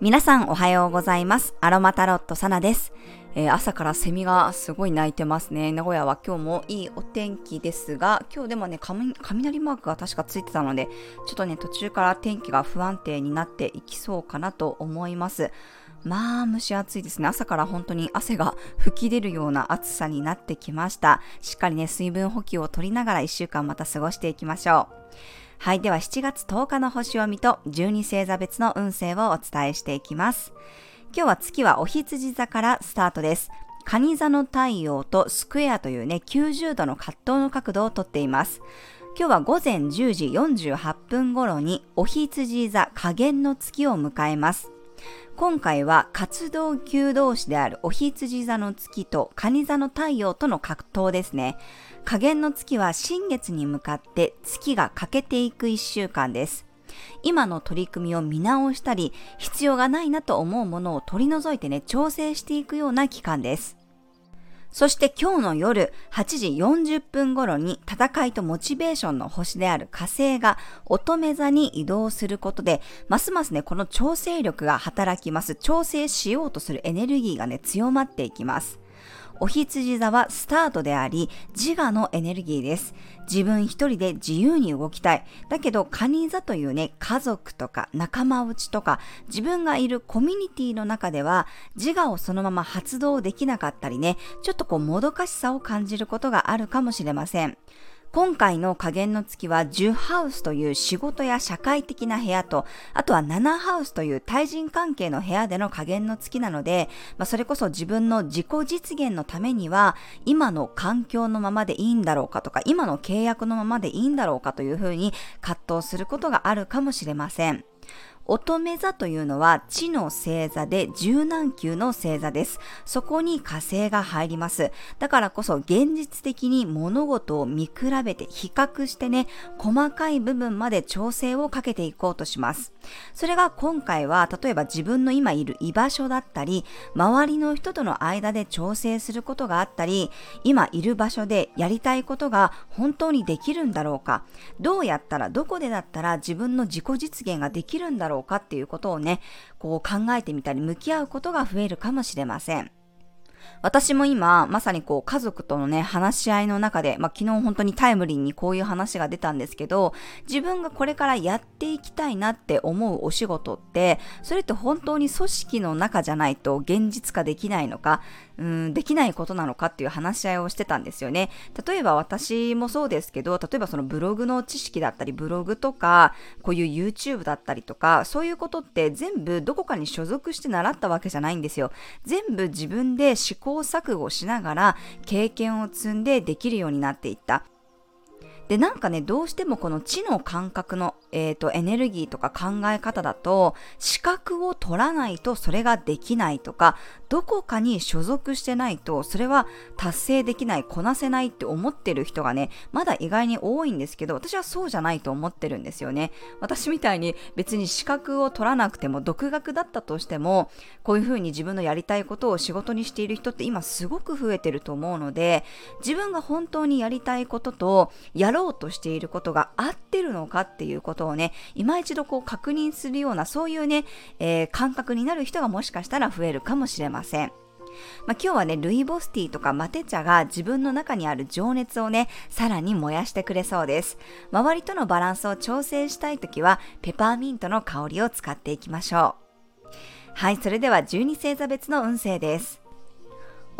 皆さんおはようございます。アロマタロットサナです。えー、朝からセミがすごい鳴いてますね。名古屋は今日もいいお天気ですが、今日でもね、雷マークが確かついてたので、ちょっとね、途中から天気が不安定になっていきそうかなと思います。まあ、蒸し暑いですね。朝から本当に汗が吹き出るような暑さになってきました。しっかりね、水分補給を取りながら1週間また過ごしていきましょう。はい。では7月10日の星を見と12星座別の運勢をお伝えしていきます。今日は月はお羊座からスタートです。蟹座の太陽とスクエアというね、90度の葛藤の角度をとっています。今日は午前10時48分頃にお羊座下限の月を迎えます。今回は活動級同士であるお羊座の月と蟹座の太陽との格闘ですね。下限の月は新月に向かって月が欠けていく1週間です。今の取り組みを見直したり、必要がないなと思うものを取り除いてね、調整していくような期間です。そして今日の夜8時40分頃に戦いとモチベーションの星である火星が乙女座に移動することで、ますますね、この調整力が働きます。調整しようとするエネルギーがね、強まっていきます。お羊座はスタートであり、自我のエネルギーです。自分一人で自由に動きたい。だけど、カニ座というね、家族とか仲間内とか、自分がいるコミュニティの中では、自我をそのまま発動できなかったりね、ちょっとこう、もどかしさを感じることがあるかもしれません。今回の加減の月は10ハウスという仕事や社会的な部屋と、あとは7ハウスという対人関係の部屋での加減の月なので、まあ、それこそ自分の自己実現のためには、今の環境のままでいいんだろうかとか、今の契約のままでいいんだろうかというふうに葛藤することがあるかもしれません。乙女座というのは地の星座で柔軟球の星座です。そこに火星が入ります。だからこそ現実的に物事を見比べて比較してね、細かい部分まで調整をかけていこうとします。それが今回は例えば自分の今いる居場所だったり、周りの人との間で調整することがあったり、今いる場所でやりたいことが本当にできるんだろうか、どうやったらどこでだったら自分の自己実現ができるるんだろうかっていうことをね、こう考えてみたり向き合うことが増えるかもしれません。私も今、まさにこう、家族とのね、話し合いの中で、まあ、昨日本当にタイムリーにこういう話が出たんですけど、自分がこれからやっていきたいなって思うお仕事って、それって本当に組織の中じゃないと現実化できないのか、うん、できないことなのかっていう話し合いをしてたんですよね。例えば私もそうですけど、例えばそのブログの知識だったり、ブログとか、こういう YouTube だったりとか、そういうことって全部どこかに所属して習ったわけじゃないんですよ。全部自分で試行錯誤しながら経験を積んでできるようになっていった。で、なんかね、どうしてもこの知の感覚の、えっ、ー、と、エネルギーとか考え方だと、資格を取らないとそれができないとか、どこかに所属してないと、それは達成できない、こなせないって思ってる人がね、まだ意外に多いんですけど、私はそうじゃないと思ってるんですよね。私みたいに別に資格を取らなくても、独学だったとしても、こういうふうに自分のやりたいことを仕事にしている人って今すごく増えてると思うので、自分が本当にやりたいことと、やろうとしていることが合ってるのかっていうことをね、今一度こう確認するような、そういうね、えー、感覚になる人がもしかしたら増えるかもしれません。まあ、今日はね、ルイボスティーとかマテ茶が自分の中にある情熱をね、さらに燃やしてくれそうです。周りとのバランスを調整したいときは、ペパーミントの香りを使っていきましょう。はい、それでは12星座別の運勢です。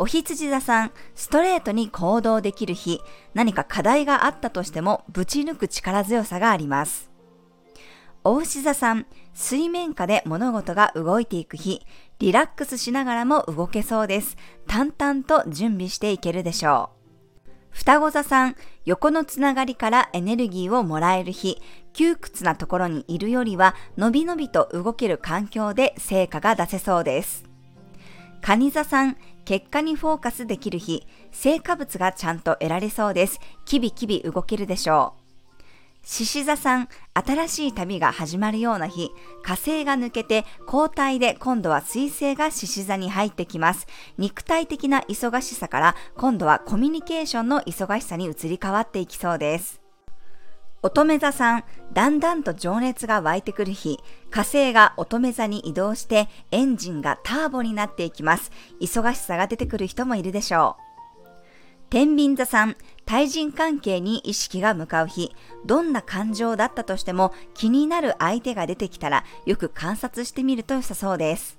お羊座さん、ストレートに行動できる日、何か課題があったとしてもぶち抜く力強さがあります。お牛座さん、水面下で物事が動いていく日、リラックスしながらも動けそうです。淡々と準備していけるでしょう。双子座さん、横のつながりからエネルギーをもらえる日、窮屈なところにいるよりは、のびのびと動ける環境で成果が出せそうです。蟹座さん、結果にフォーカスできる日、成果物がちゃんと得られそうです。キビキビ動けるでしょう。獅子座さん、新しい旅が始まるような日、火星が抜けて交代で今度は水星が獅子座に入ってきます。肉体的な忙しさから今度はコミュニケーションの忙しさに移り変わっていきそうです。乙女座さん、だんだんと情熱が湧いてくる日、火星が乙女座に移動してエンジンがターボになっていきます。忙しさが出てくる人もいるでしょう。天秤座さん、対人関係に意識が向かう日、どんな感情だったとしても気になる相手が出てきたらよく観察してみると良さそうです。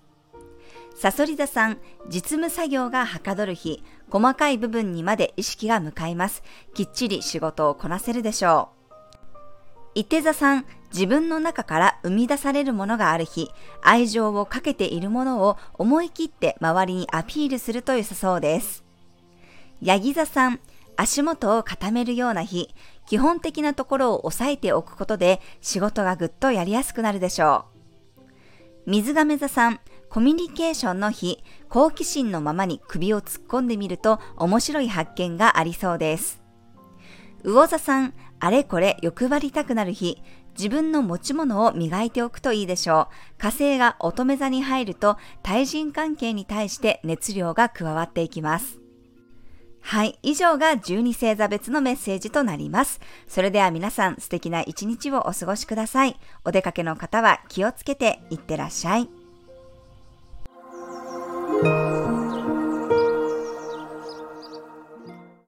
サソリ座さん、実務作業がはかどる日、細かい部分にまで意識が向かいます。きっちり仕事をこなせるでしょう。伊手座さん、自分の中から生み出されるものがある日、愛情をかけているものを思い切って周りにアピールすると良さそうです。ヤギ座さん、足元を固めるような日、基本的なところを押さえておくことで仕事がぐっとやりやすくなるでしょう。水亀座さん、コミュニケーションの日、好奇心のままに首を突っ込んでみると面白い発見がありそうです。魚座さん、あれこれ欲張りたくなる日、自分の持ち物を磨いておくといいでしょう。火星が乙女座に入ると、対人関係に対して熱量が加わっていきます。はい。以上が12星座別のメッセージとなります。それでは皆さん素敵な一日をお過ごしください。お出かけの方は気をつけていってらっしゃい。